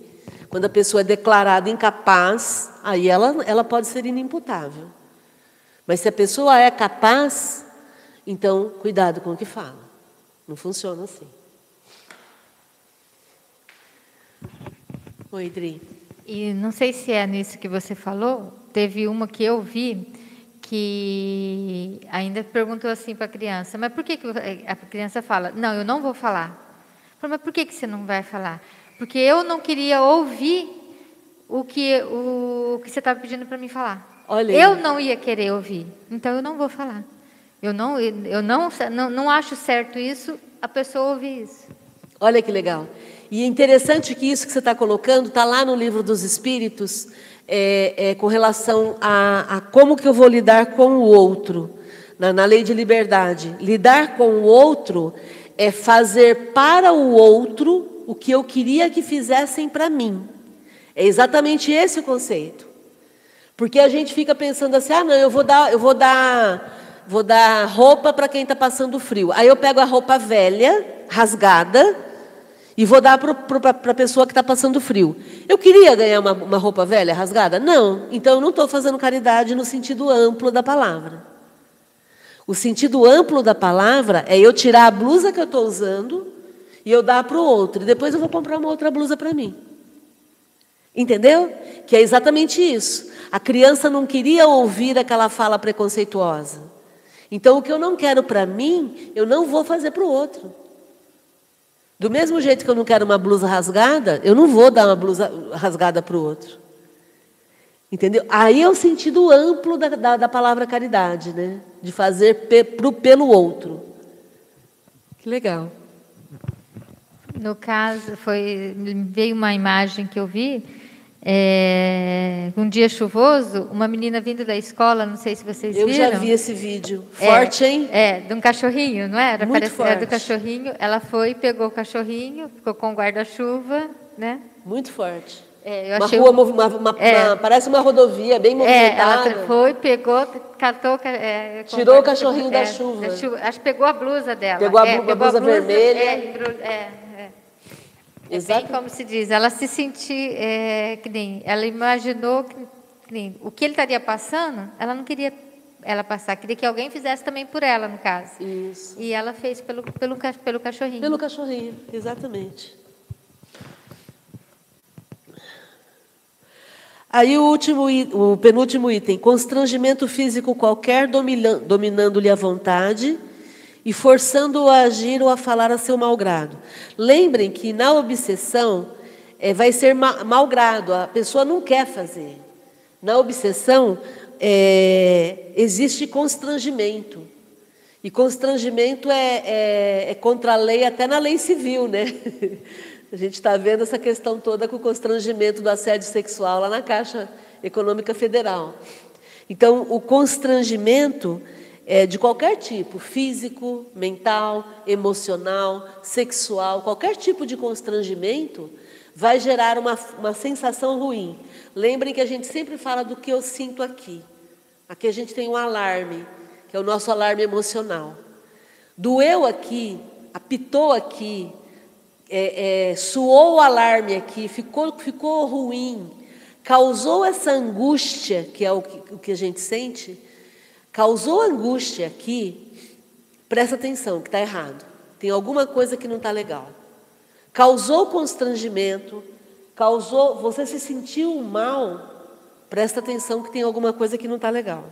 Quando a pessoa é declarada incapaz, aí ela, ela pode ser inimputável. Mas se a pessoa é capaz, então cuidado com o que fala. Não funciona assim. Oi, Dri. E não sei se é nisso que você falou, teve uma que eu vi que ainda perguntou assim para a criança, mas por que, que a criança fala, não, eu não vou falar. Falei, mas por que, que você não vai falar? Porque eu não queria ouvir o que, o, o que você estava pedindo para mim falar. Olha eu não ia querer ouvir, então eu não vou falar. Eu não, eu não, não, não acho certo isso, a pessoa ouvir isso. Olha que legal. E é interessante que isso que você está colocando está lá no livro dos Espíritos, é, é, com relação a, a, como que eu vou lidar com o outro, na, na lei de liberdade. Lidar com o outro é fazer para o outro o que eu queria que fizessem para mim. É exatamente esse o conceito. Porque a gente fica pensando assim, ah, não, eu vou dar, eu vou dar, vou dar roupa para quem está passando frio. Aí eu pego a roupa velha, rasgada, e vou dar para a pessoa que está passando frio. Eu queria ganhar uma, uma roupa velha, rasgada? Não. Então eu não estou fazendo caridade no sentido amplo da palavra. O sentido amplo da palavra é eu tirar a blusa que eu estou usando e eu dar para o outro. E depois eu vou comprar uma outra blusa para mim. Entendeu? Que é exatamente isso. A criança não queria ouvir aquela fala preconceituosa. Então, o que eu não quero para mim, eu não vou fazer para o outro. Do mesmo jeito que eu não quero uma blusa rasgada, eu não vou dar uma blusa rasgada para o outro. Entendeu? Aí é o sentido amplo da, da, da palavra caridade, né? De fazer pe, pro, pelo outro. Que legal. No caso, foi, veio uma imagem que eu vi é, um dia chuvoso, uma menina vindo da escola, não sei se vocês eu viram. Eu já vi esse vídeo. Forte, é, hein? É, de um cachorrinho, não era? Muito Parece, forte. É do cachorrinho. Ela foi, pegou o cachorrinho, ficou com o guarda-chuva, né? Muito forte. É, uma rua, uma, uma, é. uma, parece uma rodovia bem movimentada. É, ela foi, pegou, catou... É, Tirou o cachorrinho da chuva. Acho que pegou a blusa dela. Pegou a, pegou a blusa, blusa vermelha. é, é bem como se diz, ela se sentiu, é, que nem, ela imaginou que, que nem, o que ele estaria passando, ela não queria ela passar, queria que alguém fizesse também por ela, no caso. Isso. E ela fez pelo, pelo, pelo cachorrinho. Pelo cachorrinho, exatamente. Aí o último, o penúltimo item, constrangimento físico qualquer dominando-lhe a vontade e forçando-o a agir ou a falar a seu malgrado. Lembrem que na obsessão é, vai ser ma malgrado, a pessoa não quer fazer. Na obsessão é, existe constrangimento. E constrangimento é, é, é, contra a lei, até na lei civil, né? [LAUGHS] A gente está vendo essa questão toda com o constrangimento do assédio sexual lá na Caixa Econômica Federal. Então, o constrangimento é, de qualquer tipo, físico, mental, emocional, sexual, qualquer tipo de constrangimento, vai gerar uma, uma sensação ruim. Lembrem que a gente sempre fala do que eu sinto aqui. Aqui a gente tem um alarme, que é o nosso alarme emocional. Doeu aqui, apitou aqui, é, é, suou o alarme aqui, ficou, ficou ruim, causou essa angústia, que é o que, o que a gente sente, causou angústia aqui, presta atenção, que está errado. Tem alguma coisa que não está legal. Causou constrangimento, causou, você se sentiu mal, presta atenção que tem alguma coisa que não está legal.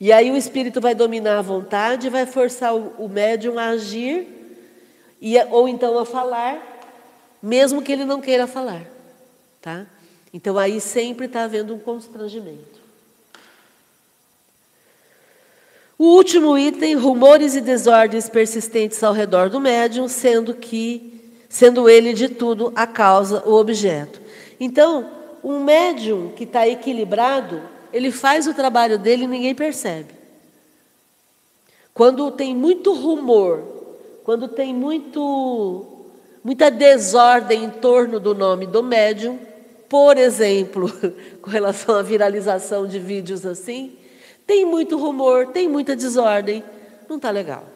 E aí o espírito vai dominar a vontade, vai forçar o, médium a agir, e, ou então a falar, mesmo que ele não queira falar. Tá? Então aí sempre está havendo um constrangimento. O último item, rumores e desordens persistentes ao redor do médium, sendo que, sendo ele de tudo a causa, o objeto. Então, um médium que está equilibrado, ele faz o trabalho dele e ninguém percebe. Quando tem muito rumor, quando tem muito, muita desordem em torno do nome do médium, por exemplo, [LAUGHS] com relação à viralização de vídeos assim, tem muito rumor, tem muita desordem, não está legal.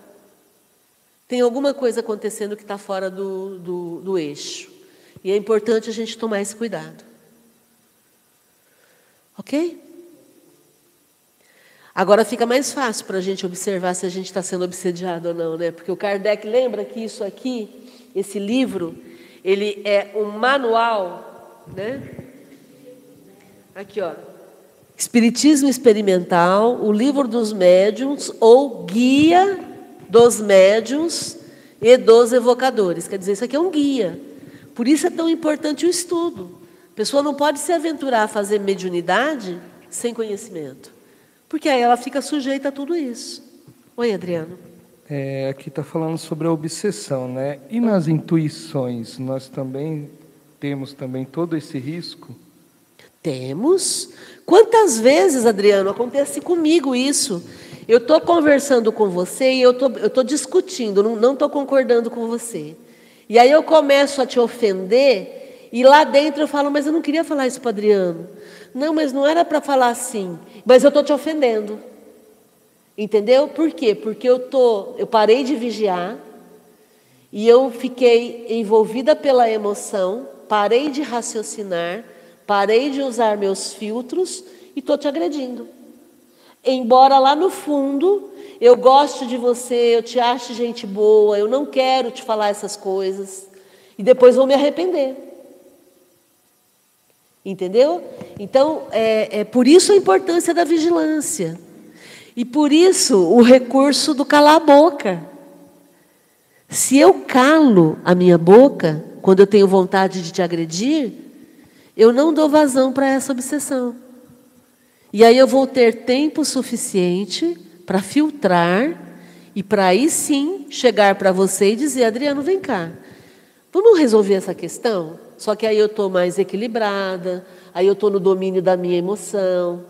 Tem alguma coisa acontecendo que está fora do, do, do eixo. E é importante a gente tomar esse cuidado. Ok? Agora fica mais fácil para a gente observar se a gente está sendo obsediado ou não, né? Porque o Kardec lembra que isso aqui, esse livro, ele é um manual, né? Aqui, ó. Espiritismo Experimental, o livro dos médiuns ou guia dos médiuns e dos evocadores. Quer dizer, isso aqui é um guia. Por isso é tão importante o estudo. A pessoa não pode se aventurar a fazer mediunidade sem conhecimento. Porque aí ela fica sujeita a tudo isso. Oi, Adriano. É, aqui está falando sobre a obsessão, né? E nas intuições, nós também temos também todo esse risco? Temos. Quantas vezes, Adriano, acontece comigo isso? Eu estou conversando com você e eu estou discutindo, não estou concordando com você. E aí eu começo a te ofender e lá dentro eu falo, mas eu não queria falar isso para Adriano. Não, mas não era para falar assim. Mas eu estou te ofendendo. Entendeu? Por quê? Porque eu, tô, eu parei de vigiar e eu fiquei envolvida pela emoção, parei de raciocinar Parei de usar meus filtros e estou te agredindo. Embora lá no fundo eu goste de você, eu te ache gente boa, eu não quero te falar essas coisas. E depois vou me arrepender. Entendeu? Então, é, é por isso a importância da vigilância. E por isso o recurso do calar a boca. Se eu calo a minha boca, quando eu tenho vontade de te agredir, eu não dou vazão para essa obsessão. E aí eu vou ter tempo suficiente para filtrar e para aí sim chegar para você e dizer: Adriano, vem cá, vamos resolver essa questão? Só que aí eu estou mais equilibrada, aí eu estou no domínio da minha emoção.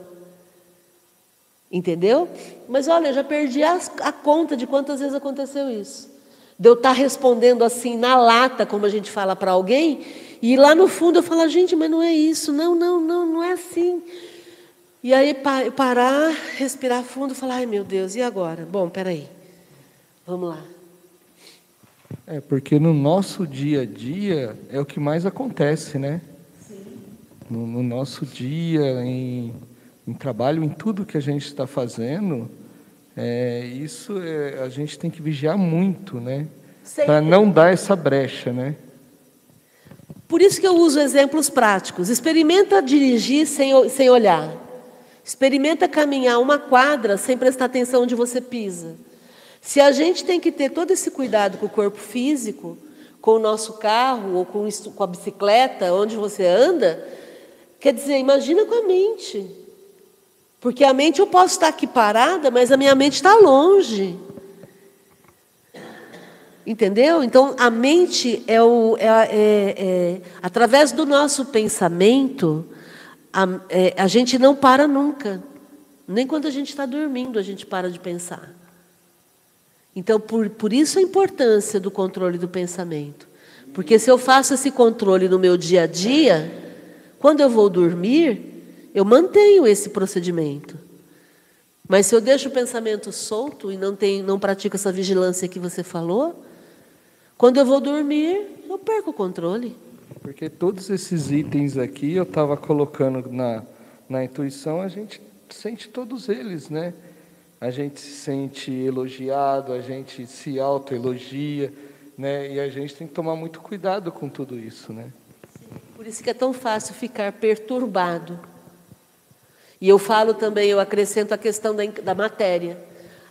Entendeu? Mas olha, eu já perdi a, a conta de quantas vezes aconteceu isso. De eu estar respondendo assim na lata, como a gente fala para alguém, e lá no fundo eu falo, gente, mas não é isso, não, não, não, não é assim. E aí parar, respirar fundo falar, ai meu Deus, e agora? Bom, peraí, vamos lá. É, porque no nosso dia a dia é o que mais acontece, né? Sim. No, no nosso dia, em, em, trabalho, em tudo que a gente está fazendo, é, isso é, a gente tem que vigiar muito, né? Para não dar essa brecha, né? Por isso que eu uso exemplos práticos. Experimenta dirigir sem, sem olhar. Experimenta caminhar uma quadra sem prestar atenção onde você pisa. Se a gente tem que ter todo esse cuidado com o corpo físico, com o nosso carro ou com, com a bicicleta, onde você anda, quer dizer, imagina com a mente. Porque a mente eu posso estar aqui parada, mas a minha mente está longe. Entendeu? Então, a mente é, o, é, é, é através do nosso pensamento, a, é, a gente não para nunca. Nem quando a gente está dormindo a gente para de pensar. Então, por, por isso a importância do controle do pensamento. Porque se eu faço esse controle no meu dia a dia, quando eu vou dormir, eu mantenho esse procedimento. Mas se eu deixo o pensamento solto e não, tenho, não pratico essa vigilância que você falou, quando eu vou dormir, eu perco o controle. Porque todos esses itens aqui eu estava colocando na, na intuição, a gente sente todos eles, né? A gente se sente elogiado, a gente se autoelogia, né? E a gente tem que tomar muito cuidado com tudo isso, né? Por isso que é tão fácil ficar perturbado. E eu falo também, eu acrescento a questão da, da matéria.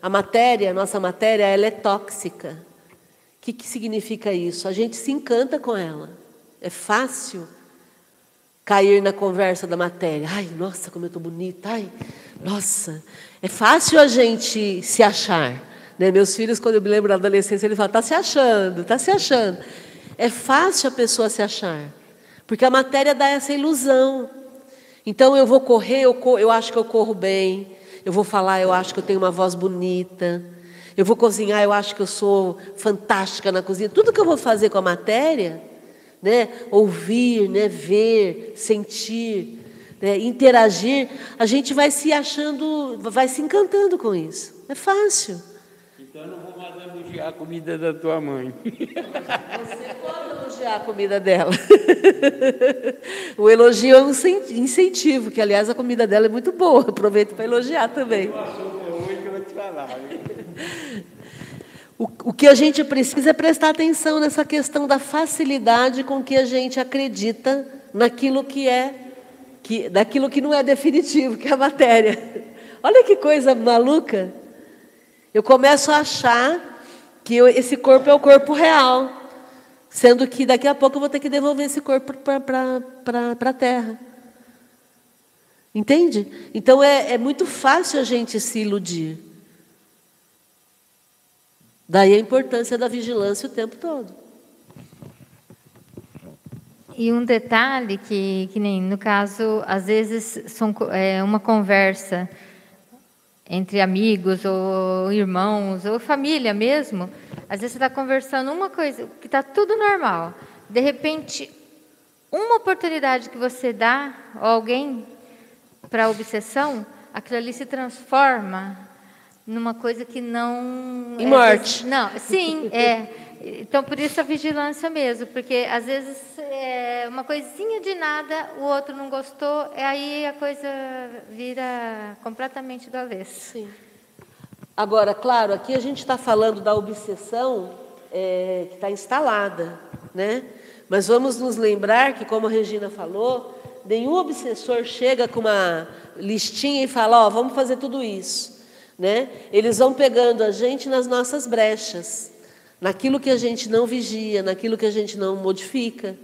A matéria, a nossa matéria, ela é tóxica. O que, que significa isso? A gente se encanta com ela. É fácil cair na conversa da matéria. Ai, nossa, como eu estou bonita. Ai, nossa. É fácil a gente se achar. Né? Meus filhos, quando eu me lembro da adolescência, eles falam: está se achando, está se achando. É fácil a pessoa se achar. Porque a matéria dá essa ilusão. Então eu vou correr, eu, eu acho que eu corro bem. Eu vou falar, eu acho que eu tenho uma voz bonita. Eu vou cozinhar, eu acho que eu sou fantástica na cozinha. Tudo que eu vou fazer com a matéria, né? ouvir, né? ver, sentir, né? interagir, a gente vai se achando, vai se encantando com isso. É fácil. Então não vou mais elogiar a comida da tua mãe. Você pode elogiar a comida dela. [LAUGHS] o elogio é um incentivo, que aliás a comida dela é muito boa. Aproveito para elogiar também. O, o que a gente precisa é prestar atenção nessa questão da facilidade com que a gente acredita naquilo que é, que, daquilo que não é definitivo, que é a matéria. Olha que coisa maluca. Eu começo a achar que eu, esse corpo é o corpo real, sendo que daqui a pouco eu vou ter que devolver esse corpo para a terra. Entende? Então é, é muito fácil a gente se iludir. Daí a importância da vigilância o tempo todo. E um detalhe que, que nem no caso, às vezes são, é uma conversa entre amigos ou irmãos ou família mesmo, às vezes você está conversando uma coisa que está tudo normal, de repente uma oportunidade que você dá a alguém para obsessão, aquilo ali se transforma numa coisa que não e morte. não, sim, é [LAUGHS] então, por isso a vigilância mesmo, porque às vezes é uma coisinha de nada, o outro não gostou, e aí a coisa vira completamente do avesso. Sim. Agora, claro, aqui a gente está falando da obsessão é, que está instalada, né? Mas vamos nos lembrar que, como a Regina falou, nenhum obsessor chega com uma listinha e fala: Ó, oh, vamos fazer tudo isso. Né? Eles vão pegando a gente nas nossas brechas naquilo que a gente não vigia, naquilo que a gente não modifica.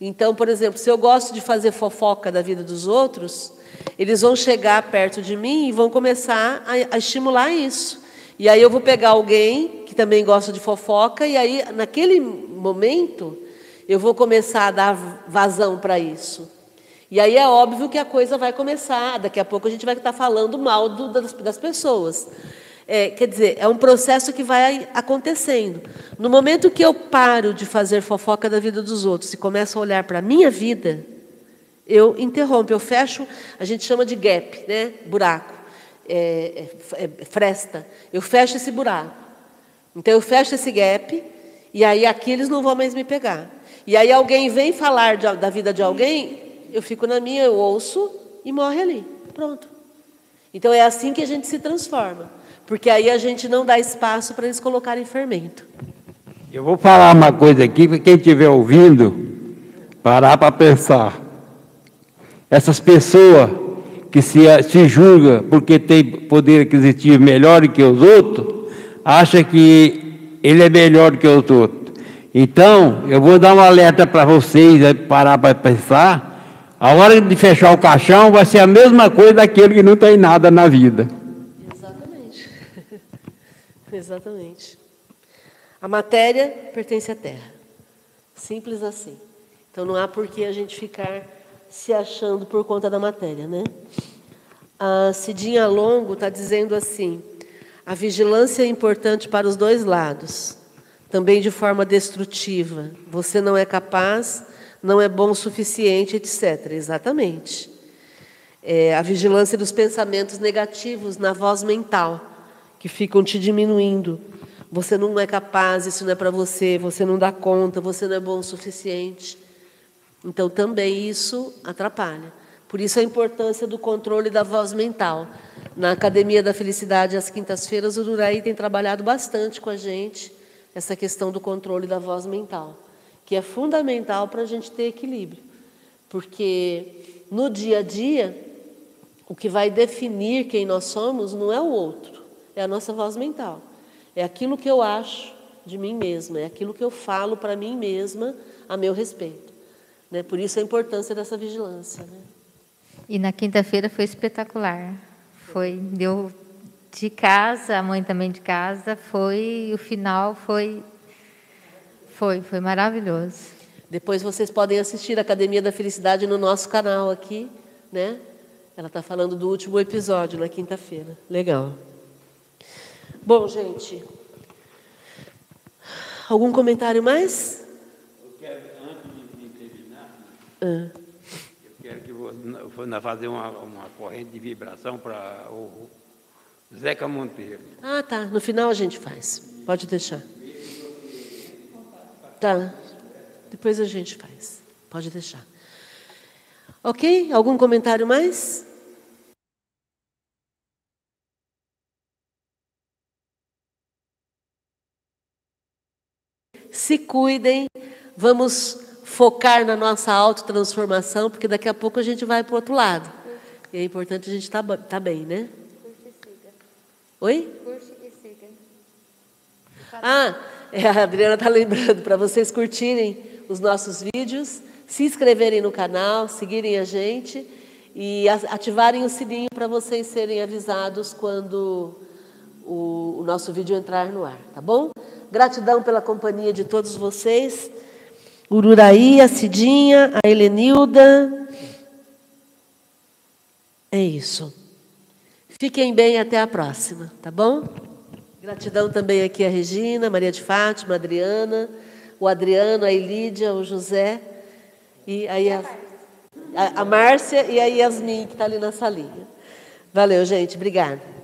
Então, por exemplo, se eu gosto de fazer fofoca da vida dos outros, eles vão chegar perto de mim e vão começar a, a estimular isso. E aí eu vou pegar alguém que também gosta de fofoca, e aí, naquele momento, eu vou começar a dar vazão para isso. E aí é óbvio que a coisa vai começar, daqui a pouco a gente vai estar falando mal do, das, das pessoas. É, quer dizer, é um processo que vai acontecendo. No momento que eu paro de fazer fofoca da vida dos outros e começo a olhar para a minha vida, eu interrompo, eu fecho, a gente chama de gap, né? buraco, é, é, é, fresta. Eu fecho esse buraco. Então eu fecho esse gap e aí aqui eles não vão mais me pegar. E aí alguém vem falar de, da vida de alguém, eu fico na minha, eu ouço e morre ali. Pronto. Então é assim que a gente se transforma. Porque aí a gente não dá espaço para eles colocarem fermento. Eu vou falar uma coisa aqui para quem estiver ouvindo parar para pensar. Essas pessoas que se, se julgam porque tem poder aquisitivo melhor que os outros, acha que ele é melhor que os outros. Então, eu vou dar um alerta para vocês parar para pensar. A hora de fechar o caixão vai ser a mesma coisa daquele que não tem nada na vida. Exatamente. A matéria pertence à terra. Simples assim. Então não há por que a gente ficar se achando por conta da matéria, né? A Cidinha Longo está dizendo assim: a vigilância é importante para os dois lados, também de forma destrutiva. Você não é capaz, não é bom o suficiente, etc. Exatamente. É, a vigilância dos pensamentos negativos na voz mental que ficam te diminuindo. Você não é capaz, isso não é para você, você não dá conta, você não é bom o suficiente. Então também isso atrapalha. Por isso a importância do controle da voz mental. Na Academia da Felicidade, às quintas-feiras, o Duraí tem trabalhado bastante com a gente essa questão do controle da voz mental, que é fundamental para a gente ter equilíbrio. Porque no dia a dia, o que vai definir quem nós somos não é o outro, é a nossa voz mental. É aquilo que eu acho de mim mesma, é aquilo que eu falo para mim mesma a meu respeito. Né? Por isso a importância dessa vigilância. Né? E na quinta-feira foi espetacular. Foi, deu de casa, a mãe também de casa, foi, o final foi, foi, foi maravilhoso. Depois vocês podem assistir a Academia da Felicidade no nosso canal aqui, né? Ela está falando do último episódio na quinta-feira. Legal. Bom, gente. Algum comentário mais? Eu quero, antes de terminar, Ah. eu quero que você fazer uma, uma corrente de vibração para o Zeca Monteiro. Ah, tá. No final a gente faz. Pode deixar. Tá. Depois a gente faz. Pode deixar. Ok? Algum comentário mais? Se cuidem. Vamos focar na nossa autotransformação, porque daqui a pouco a gente vai para o outro lado. E é importante a gente estar tá bem, né? Oi? Ah, é, a Adriana está lembrando para vocês curtirem os nossos vídeos, se inscreverem no canal, seguirem a gente e ativarem o sininho para vocês serem avisados quando o, o nosso vídeo entrar no ar, tá bom? Gratidão pela companhia de todos vocês. Ururaí, a Cidinha, a Helenilda. É isso. Fiquem bem até a próxima, tá bom? Gratidão também aqui a Regina, Maria de Fátima, a Adriana, o Adriano, a Elídia, o José e aí a, a, a Márcia e a Yasmin, que está ali na salinha. Valeu, gente. Obrigada.